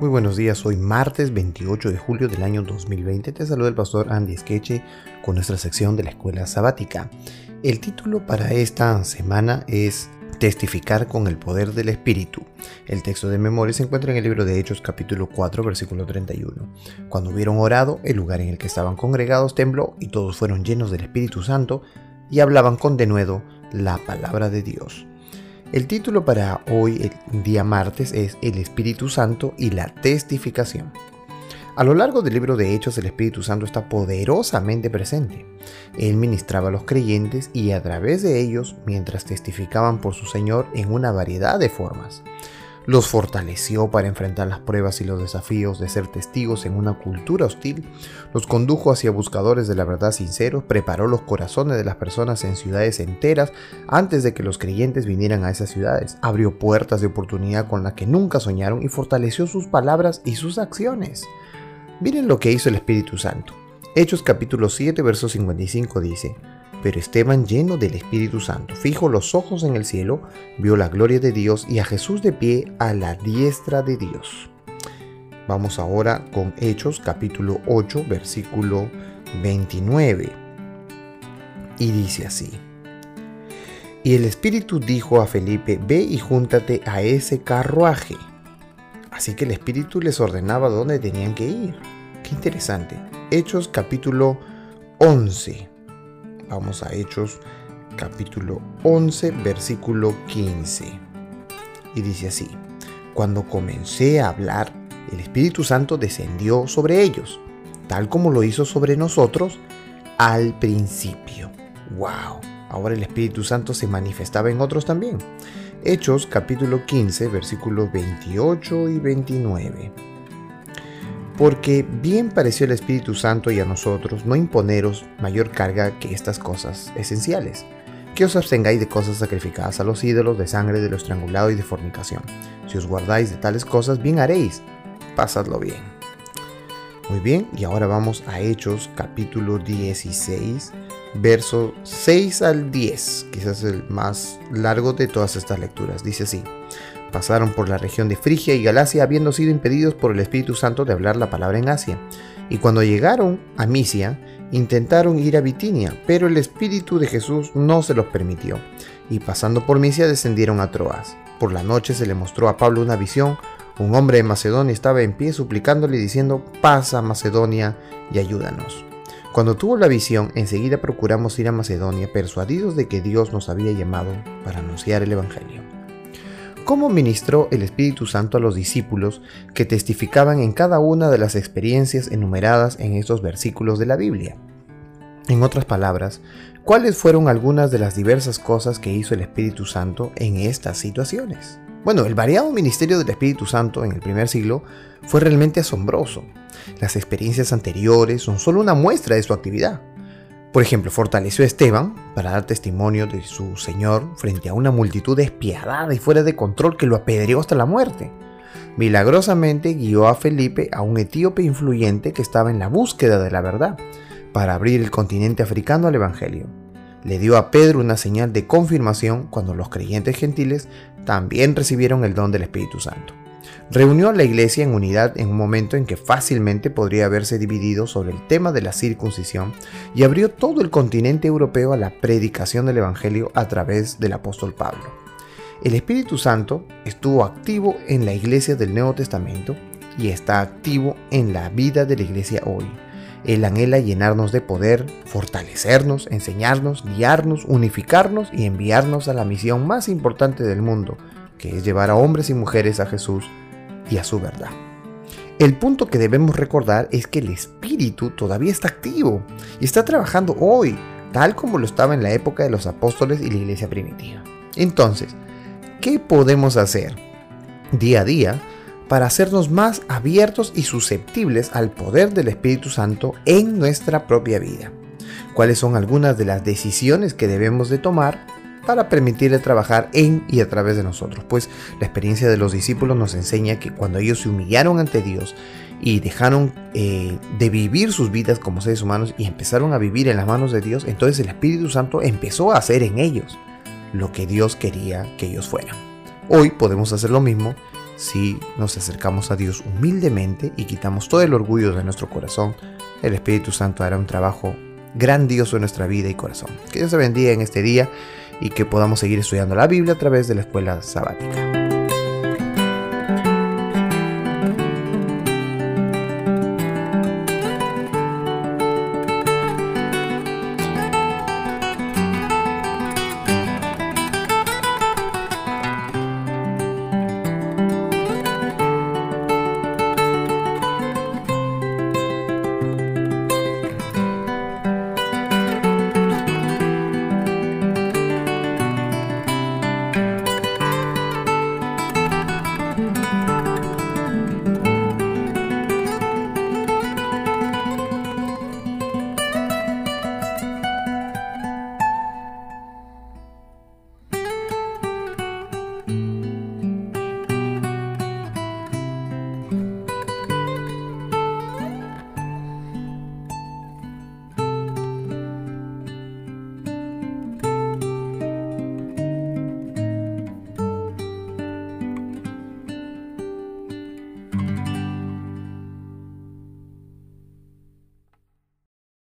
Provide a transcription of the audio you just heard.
Muy buenos días, hoy martes 28 de julio del año 2020. Te saluda el pastor Andy Skeche con nuestra sección de la escuela sabática. El título para esta semana es Testificar con el poder del Espíritu. El texto de memoria se encuentra en el libro de Hechos capítulo 4 versículo 31. Cuando hubieron orado, el lugar en el que estaban congregados tembló y todos fueron llenos del Espíritu Santo y hablaban con denuedo la palabra de Dios. El título para hoy, el día martes, es El Espíritu Santo y la testificación. A lo largo del libro de Hechos el Espíritu Santo está poderosamente presente. Él ministraba a los creyentes y a través de ellos mientras testificaban por su Señor en una variedad de formas los fortaleció para enfrentar las pruebas y los desafíos de ser testigos en una cultura hostil, los condujo hacia buscadores de la verdad sinceros, preparó los corazones de las personas en ciudades enteras antes de que los creyentes vinieran a esas ciudades, abrió puertas de oportunidad con las que nunca soñaron y fortaleció sus palabras y sus acciones. Miren lo que hizo el Espíritu Santo. Hechos capítulo 7, verso 55 dice, pero Esteban, lleno del Espíritu Santo, fijo los ojos en el cielo, vio la gloria de Dios y a Jesús de pie a la diestra de Dios. Vamos ahora con Hechos capítulo 8, versículo 29. Y dice así. Y el Espíritu dijo a Felipe, ve y júntate a ese carruaje. Así que el Espíritu les ordenaba dónde tenían que ir. Qué interesante. Hechos capítulo 11 Vamos a Hechos capítulo 11, versículo 15. Y dice así, cuando comencé a hablar, el Espíritu Santo descendió sobre ellos, tal como lo hizo sobre nosotros al principio. ¡Wow! Ahora el Espíritu Santo se manifestaba en otros también. Hechos capítulo 15, versículos 28 y 29 porque bien pareció el Espíritu Santo y a nosotros no imponeros mayor carga que estas cosas esenciales, que os abstengáis de cosas sacrificadas a los ídolos, de sangre, de lo estrangulado y de fornicación. Si os guardáis de tales cosas, bien haréis, pasadlo bien. Muy bien, y ahora vamos a Hechos capítulo 16, versos 6 al 10, quizás el más largo de todas estas lecturas. Dice así. Pasaron por la región de Frigia y Galacia habiendo sido impedidos por el Espíritu Santo de hablar la palabra en Asia. Y cuando llegaron a Misia, intentaron ir a Bitinia, pero el Espíritu de Jesús no se los permitió. Y pasando por Misia descendieron a Troas. Por la noche se le mostró a Pablo una visión. Un hombre de Macedonia estaba en pie suplicándole diciendo, pasa Macedonia y ayúdanos. Cuando tuvo la visión, enseguida procuramos ir a Macedonia, persuadidos de que Dios nos había llamado para anunciar el Evangelio cómo ministró el Espíritu Santo a los discípulos que testificaban en cada una de las experiencias enumeradas en estos versículos de la Biblia. En otras palabras, ¿cuáles fueron algunas de las diversas cosas que hizo el Espíritu Santo en estas situaciones? Bueno, el variado ministerio del Espíritu Santo en el primer siglo fue realmente asombroso. Las experiencias anteriores son solo una muestra de su actividad. Por ejemplo, fortaleció a Esteban para dar testimonio de su Señor frente a una multitud despiadada y fuera de control que lo apedreó hasta la muerte. Milagrosamente guió a Felipe, a un etíope influyente que estaba en la búsqueda de la verdad, para abrir el continente africano al Evangelio. Le dio a Pedro una señal de confirmación cuando los creyentes gentiles también recibieron el don del Espíritu Santo. Reunió a la iglesia en unidad en un momento en que fácilmente podría haberse dividido sobre el tema de la circuncisión y abrió todo el continente europeo a la predicación del Evangelio a través del apóstol Pablo. El Espíritu Santo estuvo activo en la iglesia del Nuevo Testamento y está activo en la vida de la iglesia hoy. Él anhela llenarnos de poder, fortalecernos, enseñarnos, guiarnos, unificarnos y enviarnos a la misión más importante del mundo, que es llevar a hombres y mujeres a Jesús y a su verdad. El punto que debemos recordar es que el Espíritu todavía está activo y está trabajando hoy, tal como lo estaba en la época de los apóstoles y la iglesia primitiva. Entonces, ¿qué podemos hacer día a día para hacernos más abiertos y susceptibles al poder del Espíritu Santo en nuestra propia vida? ¿Cuáles son algunas de las decisiones que debemos de tomar para permitirle trabajar en y a través de nosotros, pues la experiencia de los discípulos nos enseña que cuando ellos se humillaron ante Dios y dejaron eh, de vivir sus vidas como seres humanos y empezaron a vivir en las manos de Dios, entonces el Espíritu Santo empezó a hacer en ellos lo que Dios quería que ellos fueran. Hoy podemos hacer lo mismo si nos acercamos a Dios humildemente y quitamos todo el orgullo de nuestro corazón. El Espíritu Santo hará un trabajo grandioso en nuestra vida y corazón. Que Dios te bendiga en este día y que podamos seguir estudiando la Biblia a través de la escuela sabática.